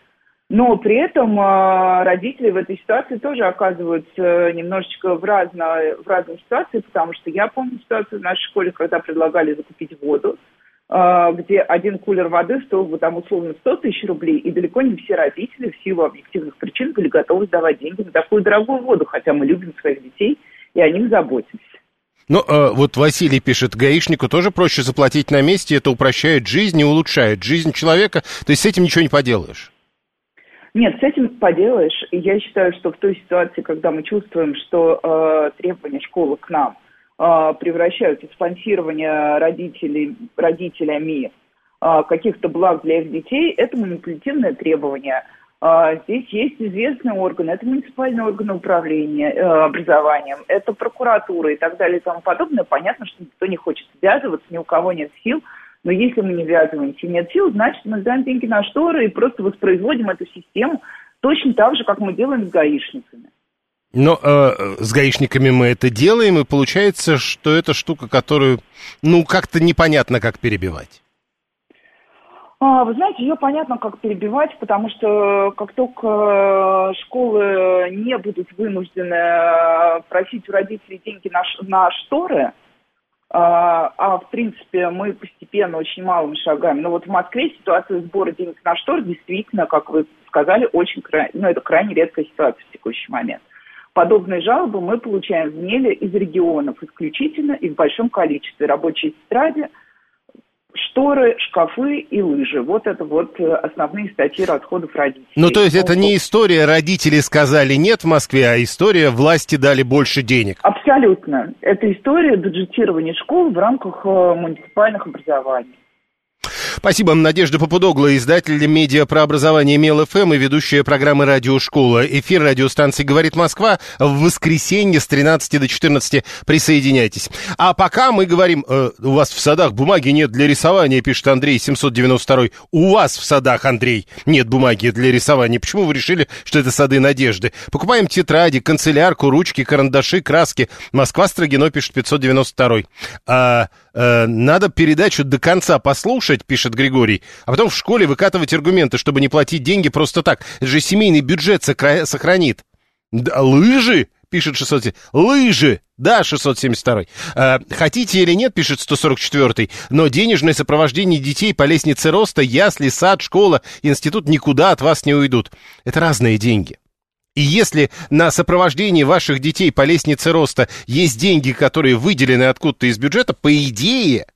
но при этом э, родители в этой ситуации тоже оказываются немножечко в, разно, в разной ситуации, потому что я помню ситуацию в нашей школе, когда предлагали закупить воду, э, где один кулер воды стоил бы там условно 100 тысяч рублей, и далеко не все родители в силу объективных причин были готовы сдавать деньги на такую дорогую воду, хотя мы любим своих детей и о них заботимся. Ну, э, вот Василий пишет, гаишнику тоже проще заплатить на месте, это упрощает жизнь и улучшает жизнь человека, то есть с этим ничего не поделаешь. Нет, с этим поделаешь. Я считаю, что в той ситуации, когда мы чувствуем, что э, требования школы к нам э, превращаются в спонсирование родителей, родителями э, каких-то благ для их детей, это манипулятивное требование. Э, здесь есть известные органы, это муниципальные органы управления э, образованием, это прокуратура и так далее и тому подобное. Понятно, что никто не хочет связываться, ни у кого нет сил – но если мы не ввязываемся и нет сил, значит, мы сдаем деньги на шторы и просто воспроизводим эту систему точно так же, как мы делаем с гаишницами. Но э, с гаишниками мы это делаем, и получается, что это штука, которую, ну, как-то непонятно, как перебивать. А, вы знаете, ее понятно, как перебивать, потому что как только школы не будут вынуждены э, просить у родителей деньги на, на шторы, а, а в принципе мы постепенно очень малыми шагами. Но вот в Москве ситуация сбора денег на штор действительно, как вы сказали, очень ну, это крайне редкая ситуация в текущий момент. Подобные жалобы мы получаем в МЕЛе из регионов исключительно и в большом количестве. Рабочие тетради, шторы, шкафы и лыжи. Вот это вот э, основные статьи расходов родителей. Ну, то есть это не история родители сказали нет в Москве, а история власти дали больше денег. Абсолютно. Это история бюджетирования школ в рамках э, муниципальных образований. Спасибо. Надежда Попудогла, издатель медиа про образование МелФМ и ведущая программы «Радиошкола». Эфир радиостанции «Говорит Москва» в воскресенье с 13 до 14. Присоединяйтесь. А пока мы говорим, э, у вас в садах бумаги нет для рисования, пишет Андрей 792. У вас в садах, Андрей, нет бумаги для рисования. Почему вы решили, что это сады надежды? Покупаем тетради, канцелярку, ручки, карандаши, краски. Москва Строгино, пишет 592. А, э, надо передачу до конца послушать, пишет Григорий, а потом в школе выкатывать аргументы, чтобы не платить деньги просто так. Это же семейный бюджет сохранит. Да, лыжи? пишет 600... Лыжи! Да, 672. Э, хотите или нет, пишет 144. Но денежное сопровождение детей по лестнице роста, ясли, сад, школа, институт никуда от вас не уйдут. Это разные деньги. И если на сопровождение ваших детей по лестнице роста есть деньги, которые выделены откуда-то из бюджета, по идее,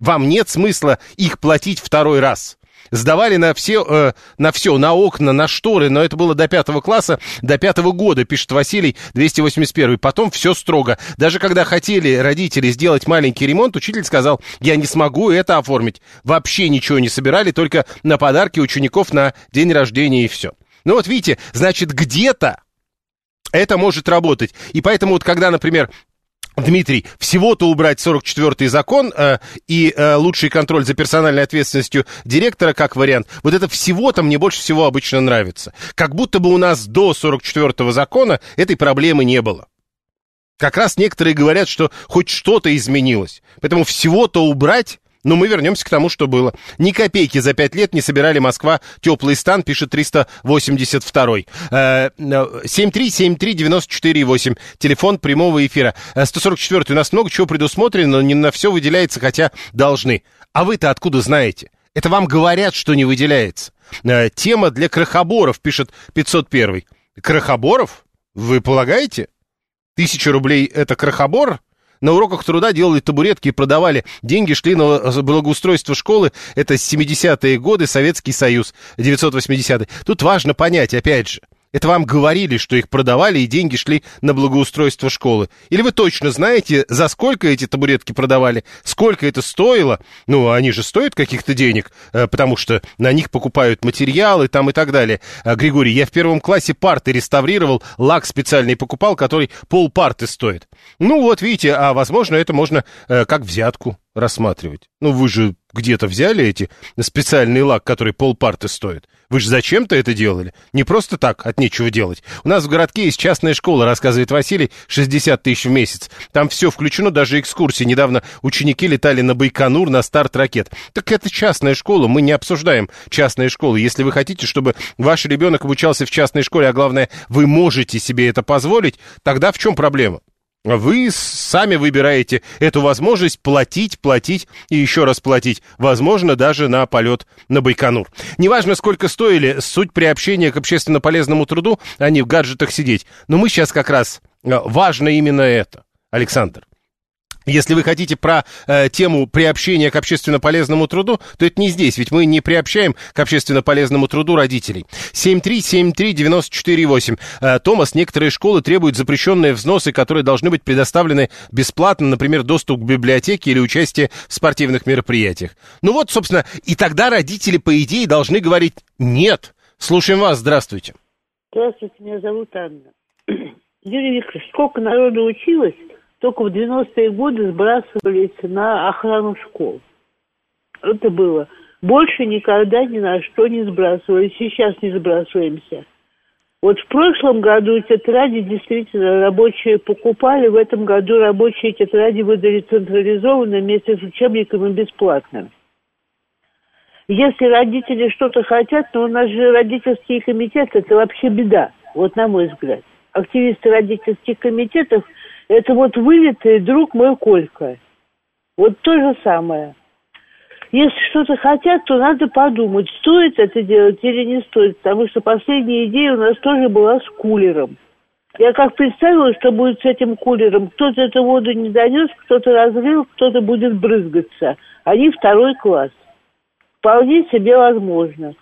вам нет смысла их платить второй раз. Сдавали на все, э, на все, на окна, на шторы, но это было до пятого класса, до пятого года, пишет Василий 281. Потом все строго. Даже когда хотели родители сделать маленький ремонт, учитель сказал, я не смогу это оформить. Вообще ничего не собирали, только на подарки учеников на день рождения и все. Ну вот видите, значит, где-то это может работать. И поэтому вот когда, например, Дмитрий, всего-то убрать 44-й закон э, и э, лучший контроль за персональной ответственностью директора как вариант, вот это всего-то мне больше всего обычно нравится. Как будто бы у нас до 44-го закона этой проблемы не было. Как раз некоторые говорят, что хоть что-то изменилось. Поэтому всего-то убрать но мы вернемся к тому, что было. Ни копейки за пять лет не собирали Москва. Теплый стан, пишет 382-й. 7373948. Э, Телефон прямого эфира. 144-й. Э, У нас много чего предусмотрено, но не на все выделяется, хотя должны. А вы-то откуда знаете? Это вам говорят, что не выделяется. Э, тема для крохоборов, пишет 501-й. Крохоборов? Вы полагаете? Тысяча рублей это крохобор? На уроках труда делали табуретки и продавали. Деньги шли на благоустройство школы. Это 70-е годы, Советский Союз, 980-е. Тут важно понять, опять же, это вам говорили, что их продавали и деньги шли на благоустройство школы. Или вы точно знаете, за сколько эти табуретки продавали, сколько это стоило? Ну, они же стоят каких-то денег, э, потому что на них покупают материалы там и так далее. А, Григорий, я в первом классе парты реставрировал, лак специальный покупал, который пол парты стоит. Ну, вот видите, а возможно, это можно э, как взятку рассматривать. Ну, вы же где-то взяли эти специальный лак, который полпарты стоит. Вы же зачем-то это делали? Не просто так, от нечего делать. У нас в городке есть частная школа, рассказывает Василий, 60 тысяч в месяц. Там все включено, даже экскурсии. Недавно ученики летали на Байконур на старт ракет. Так это частная школа, мы не обсуждаем частные школы. Если вы хотите, чтобы ваш ребенок обучался в частной школе, а главное, вы можете себе это позволить, тогда в чем проблема? Вы сами выбираете эту возможность платить, платить и еще раз платить. Возможно, даже на полет на Байконур. Неважно, сколько стоили, суть приобщения к общественно полезному труду, а не в гаджетах сидеть. Но мы сейчас как раз... Э, важно именно это, Александр. Если вы хотите про э, тему приобщения к общественно полезному труду, то это не здесь, ведь мы не приобщаем к общественно полезному труду родителей. 7373948. Э, Томас, некоторые школы требуют запрещенные взносы, которые должны быть предоставлены бесплатно, например, доступ к библиотеке или участие в спортивных мероприятиях. Ну вот, собственно, и тогда родители, по идее, должны говорить «нет». Слушаем вас, здравствуйте. Здравствуйте, меня зовут Анна. <clears throat> Юрий Викторович, сколько народу училось, только в 90-е годы сбрасывались на охрану школ. Это было. Больше никогда ни на что не сбрасывались. Сейчас не сбрасываемся. Вот в прошлом году тетради действительно рабочие покупали, в этом году рабочие тетради выдали централизованно вместе с учебниками бесплатно. Если родители что-то хотят, то у нас же родительский комитет – это вообще беда, вот на мой взгляд. Активисты родительских комитетов – это вот вылитый друг мой Колька. Вот то же самое. Если что-то хотят, то надо подумать, стоит это делать или не стоит. Потому что последняя идея у нас тоже была с кулером. Я как представила, что будет с этим кулером. Кто-то эту воду не донес, кто-то разлил, кто-то будет брызгаться. Они второй класс. Вполне себе возможно.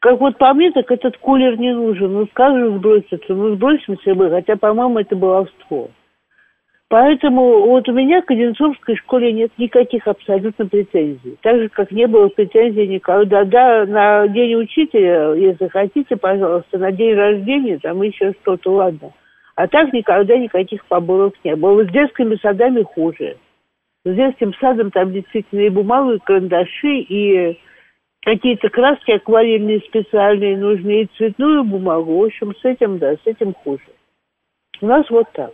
Как вот по мне, так этот кулер не нужен. Ну, скажем, сброситься. Ну, сбросимся мы, хотя, по-моему, это баловство. Поэтому вот у меня к Одинцовской школе нет никаких абсолютно претензий. Так же, как не было претензий никогда. Да, на день учителя, если хотите, пожалуйста, на день рождения, там еще что-то, ладно. А так никогда никаких поборов не было. С детскими садами хуже. С детским садом там действительно и бумагу, и карандаши, и какие-то краски акварельные специальные нужны, и цветную бумагу. В общем, с этим, да, с этим хуже. У нас вот так.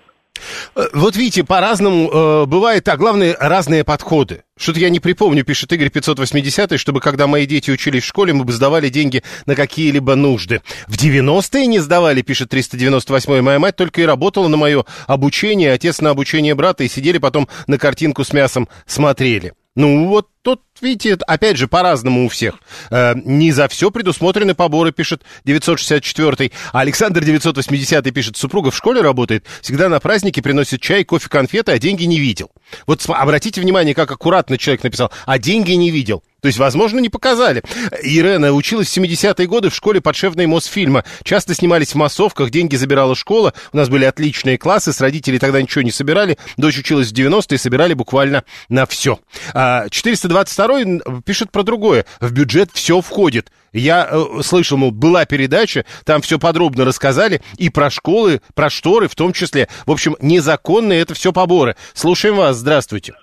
Вот видите, по-разному э, бывает, а главное, разные подходы. Что-то я не припомню, пишет Игорь 580, чтобы когда мои дети учились в школе, мы бы сдавали деньги на какие-либо нужды. В 90-е не сдавали, пишет 398 Моя мать только и работала на мое обучение, отец на обучение брата, и сидели потом на картинку с мясом смотрели. Ну, вот тут, видите, опять же, по-разному у всех. Э, не за все предусмотрены поборы, пишет 964 А Александр 980 пишет, супруга в школе работает, всегда на праздники приносит чай, кофе, конфеты, а деньги не видел. Вот обратите внимание, как аккуратно человек написал, а деньги не видел. То есть, возможно, не показали. Ирена училась в 70-е годы в школе подшефной Мосфильма. Часто снимались в массовках, деньги забирала школа. У нас были отличные классы, с родителей тогда ничего не собирали. Дочь училась в 90-е, собирали буквально на все. А 422 пишет про другое. В бюджет все входит. Я э, слышал, мол, была передача, там все подробно рассказали, и про школы, про шторы в том числе. В общем, незаконные это все поборы. Слушаем вас, здравствуйте.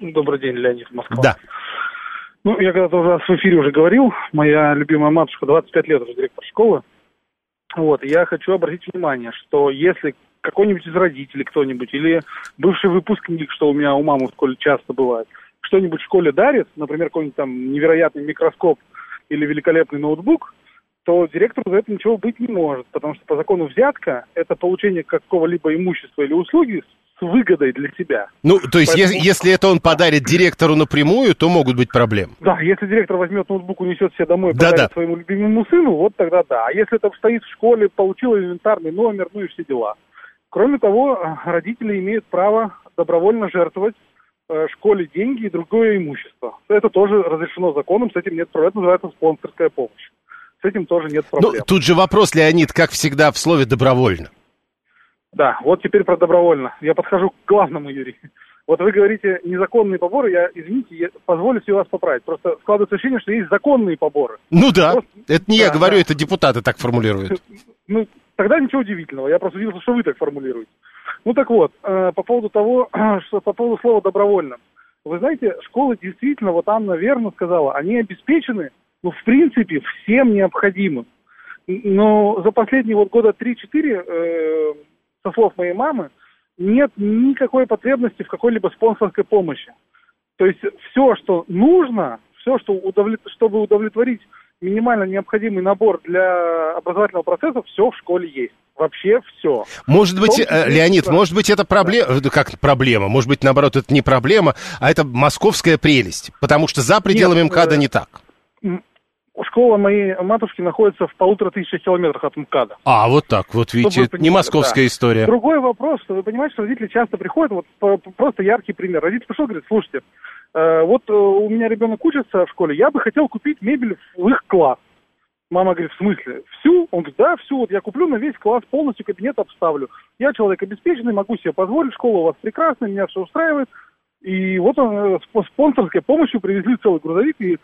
Добрый день, Леонид Москва. Да. Ну, я когда-то уже в эфире уже говорил, моя любимая матушка 25 лет уже директор школы. Вот, я хочу обратить внимание, что если какой-нибудь из родителей кто-нибудь или бывший выпускник, что у меня у мамы в школе часто бывает, что-нибудь в школе дарит, например, какой-нибудь там невероятный микроскоп или великолепный ноутбук, то директору за это ничего быть не может, потому что по закону взятка – это получение какого-либо имущества или услуги выгодой для себя. Ну, то есть, Поэтому- если это он подарит директору напрямую, то могут быть проблемы. Да, если директор возьмет ноутбук, унесет себе домой, Да-да. подарит своему любимому сыну, вот тогда да. А если это стоит в школе, получил элементарный номер, ну и все дела. Кроме того, родители имеют право добровольно жертвовать э, школе деньги и другое имущество. Это тоже разрешено законом, с этим нет проблем. Это называется спонсорская помощь. С этим тоже нет Ну, проблем. тут же вопрос, Леонид, как всегда в слове «добровольно». Да, вот теперь про добровольно. Я подхожу к главному, Юрий. Вот вы говорите незаконные поборы, я, извините, я позволю себе вас поправить. Просто складывается ощущение, что есть законные поборы. Ну да, Просто- это не я да, говорю, да. это депутаты так формулируют. Ну, тогда ничего удивительного. Я просто удивился, что вы так формулируете. Ну так вот, э, по поводу того, <clears throat> что по поводу слова добровольно. Вы знаете, школы действительно, вот Анна верно сказала, они обеспечены, ну, в принципе, всем необходимым. Но за последние вот года 3-4, э, со слов моей мамы, нет никакой потребности в какой-либо спонсорской помощи. То есть все, что нужно, все, что удовлет... чтобы удовлетворить минимально необходимый набор для образовательного процесса, все в школе есть. Вообще все. Может быть, том числе, э, Леонид, да. может быть, это проблема, как проблема, может быть, наоборот, это не проблема, а это московская прелесть, потому что за пределами Нет, МКАДа э, не так. Школа моей матушки находится в полутора тысячах километрах от МКАДа. А, вот так, вот видите, не московская да. история. Другой вопрос, что вы понимаете, что родители часто приходят, вот просто яркий пример. Родитель пришел, говорит, слушайте, э, вот э, у меня ребенок учится в школе, я бы хотел купить мебель в их класс. Мама говорит, в смысле? Всю? Он говорит, да, всю. Вот я куплю на весь класс, полностью кабинет обставлю. Я человек обеспеченный, могу себе позволить, школа у вас прекрасная, меня все устраивает. И вот он э, с спонсорской помощью привезли целый грузовик и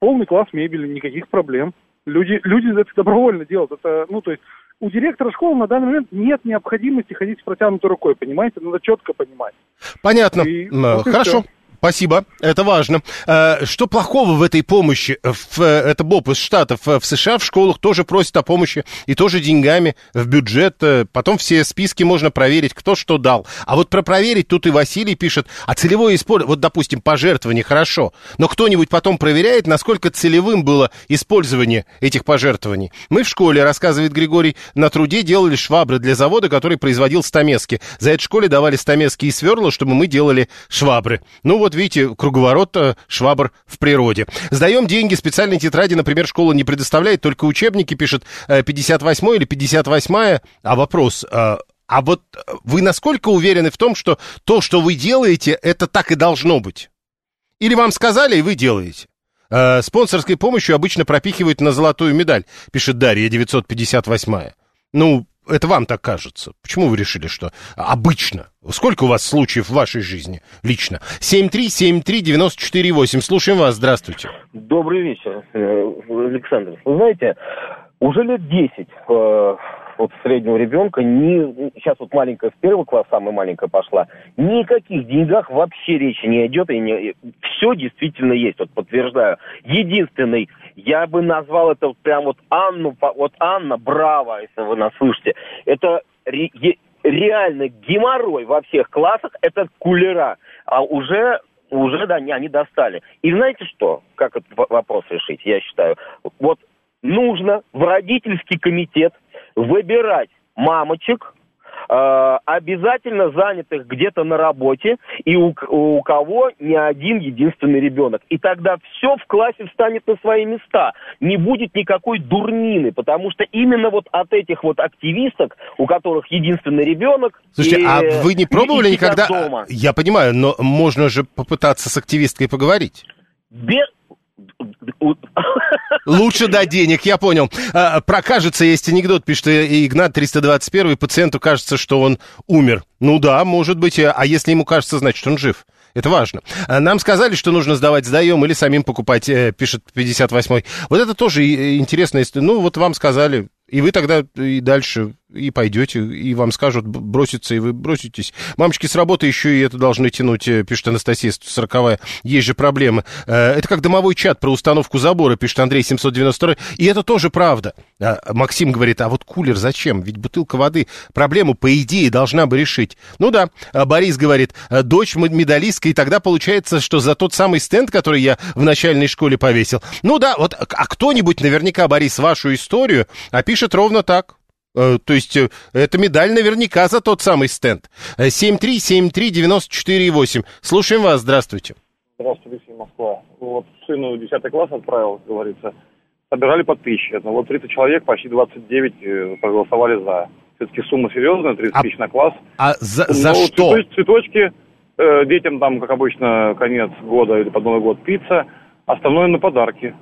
полный класс мебели, никаких проблем. Люди, люди это добровольно делают. Это, ну, то есть у директора школы на данный момент нет необходимости ходить с протянутой рукой, понимаете? Надо четко понимать. Понятно. И вот и Хорошо. Спасибо, это важно. Э, Что плохого в этой помощи? В, э, это Боб из Штатов. Э, В США в школах тоже просят о помощи и тоже деньгами в бюджет. Э, Потом все списки можно проверить, кто что дал. А вот про проверить тут и Василий пишет, а целевое использование, вот, допустим, пожертвование хорошо, но кто-нибудь потом проверяет, насколько целевым было использование этих пожертвований. Мы в школе, рассказывает Григорий, на труде делали швабры для завода, который производил стамески. За это школе давали стамески и сверла, чтобы мы делали швабры. Ну вот видите, круговорот э, швабр в природе. Сдаем деньги, специальные тетради, например, школа не предоставляет, только учебники, пишет э, 58 или 58 А вопрос, э, А вот вы насколько уверены в том, что то, что вы делаете, это так и должно быть? Или вам сказали, и вы делаете? Э, спонсорской помощью обычно пропихивают на золотую медаль, пишет Дарья 958. Ну, это вам так кажется. Почему вы решили, что обычно? Сколько у вас случаев в вашей жизни лично? 7373948. Слушаем вас. Здравствуйте. Добрый вечер, э, Александр. Вы знаете, уже лет 10 вот среднего ребенка, ни, сейчас вот маленькая в первый класс, самая маленькая пошла, никаких деньгах вообще речи не идет, и не, все действительно есть, вот подтверждаю. Единственный, я бы назвал это вот прям вот Анну, вот Анна, браво, если вы нас слышите, это ре, реально геморрой во всех классах, это кулера, а уже уже, да, они достали. И знаете что, как этот вопрос решить, я считаю? Вот нужно в родительский комитет выбирать мамочек, э, обязательно занятых где-то на работе и у, у кого не один единственный ребенок. И тогда все в классе встанет на свои места. Не будет никакой дурнины, потому что именно вот от этих вот активисток, у которых единственный ребенок... Слушайте, и, а вы не пробовали никогда... Дома. Я понимаю, но можно же попытаться с активисткой поговорить. Без, Лучше дать денег, я понял. А, про кажется, есть анекдот, пишет Игнат 321, пациенту кажется, что он умер. Ну да, может быть, а если ему кажется, значит, он жив. Это важно. А, нам сказали, что нужно сдавать, сдаем или самим покупать, э, пишет 58-й. Вот это тоже интересная история. Ну, вот вам сказали, и вы тогда и дальше и пойдете, и вам скажут броситься, и вы броситесь. Мамочки с работы еще и это должны тянуть, э, пишет Анастасия 140 Есть же проблемы. Э, это как домовой чат про установку забора, пишет Андрей 792 И это тоже правда. А, Максим говорит, а вот кулер зачем? Ведь бутылка воды проблему, по идее, должна бы решить. Ну да, а Борис говорит, «Э, дочь медалистка, и тогда получается, что за тот самый стенд, который я в начальной школе повесил. Ну да, вот, а кто-нибудь наверняка, Борис, вашу историю опишет ровно так. Э, то есть э, это медаль наверняка за тот самый стенд. 7373948. Э, Слушаем вас, здравствуйте. Здравствуйте, Алексей Москва. Вот сыну 10 класс отправил, как говорится. Собирали подписчики. Ну, вот 30 человек, почти 29 проголосовали за. Все-таки сумма серьезная, 30 а, тысяч на класс. А за, ну, за что? Цветочки, цветочки э, детям там, как обычно, конец года или под Новый год пицца. Остальное на подарки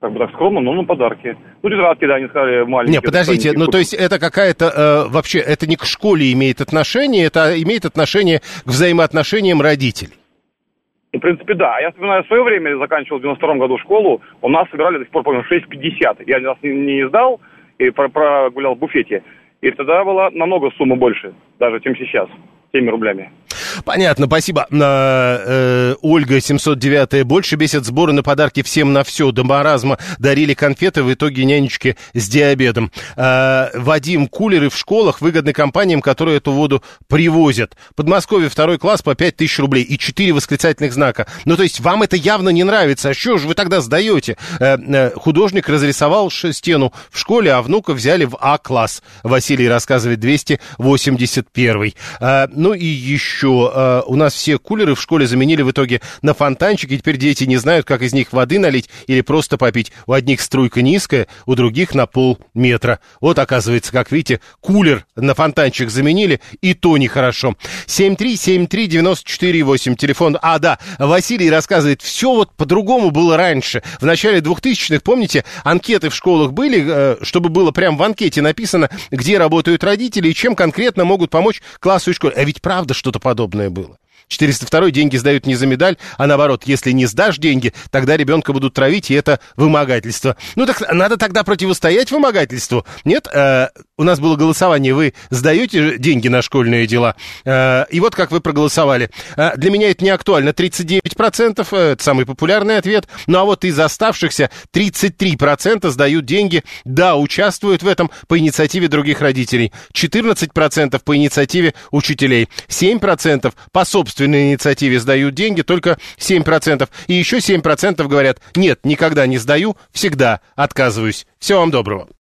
как бы так скромно, но на подарки. Ну, тетрадки, да, они сказали маленькие. Нет, подождите, ну, то есть это какая-то, э, вообще, это не к школе имеет отношение, это имеет отношение к взаимоотношениям родителей. Ну, в принципе, да. Я вспоминаю, в свое время, я заканчивал в 92 году школу, у нас собирали до сих пор, помню, 6,50. Я нас не, не издал и прогулял в буфете. И тогда была намного сумма больше, даже, чем сейчас, теми рублями. Понятно, спасибо. Э, Ольга 709 больше бесит сборы на подарки всем на все. До маразма дарили конфеты, в итоге нянечки с диабетом. Э, Вадим, кулеры в школах выгодны компаниям, которые эту воду привозят. Подмосковье второй класс по 5 тысяч рублей и 4 восклицательных знака. Ну, то есть вам это явно не нравится. А что же вы тогда сдаете? Э, художник разрисовал стену в школе, а внука взяли в А-класс. Василий рассказывает 281. Ну и еще э, у нас все кулеры в школе заменили в итоге на фонтанчики, и теперь дети не знают, как из них воды налить или просто попить. У одних струйка низкая, у других на полметра. Вот, оказывается, как видите, кулер на фонтанчик заменили, и то нехорошо. 7373948, телефон. А, да, Василий рассказывает, все вот по-другому было раньше. В начале 2000-х, помните, анкеты в школах были, э, чтобы было прям в анкете написано, где работают родители и чем конкретно могут помочь классу и школе. А ведь правда что-то подобное подобное было. 402 деньги сдают не за медаль, а наоборот, если не сдашь деньги, тогда ребенка будут травить, и это вымогательство. Ну так надо тогда противостоять вымогательству. Нет, э, у нас было голосование, вы сдаете деньги на школьные дела, э, и вот как вы проголосовали. Э, для меня это не актуально, 39%, э, это самый популярный ответ, ну а вот из оставшихся 33% сдают деньги, да, участвуют в этом по инициативе других родителей, 14% по инициативе учителей, 7% по собственному собственной инициативе сдают деньги, только 7%. И еще 7% говорят, нет, никогда не сдаю, всегда отказываюсь. Всего вам доброго.